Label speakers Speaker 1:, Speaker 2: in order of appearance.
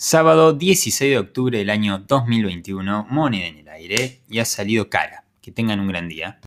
Speaker 1: Sábado 16 de octubre del año 2021, moneda en el aire y ha salido cara. Que tengan un gran día.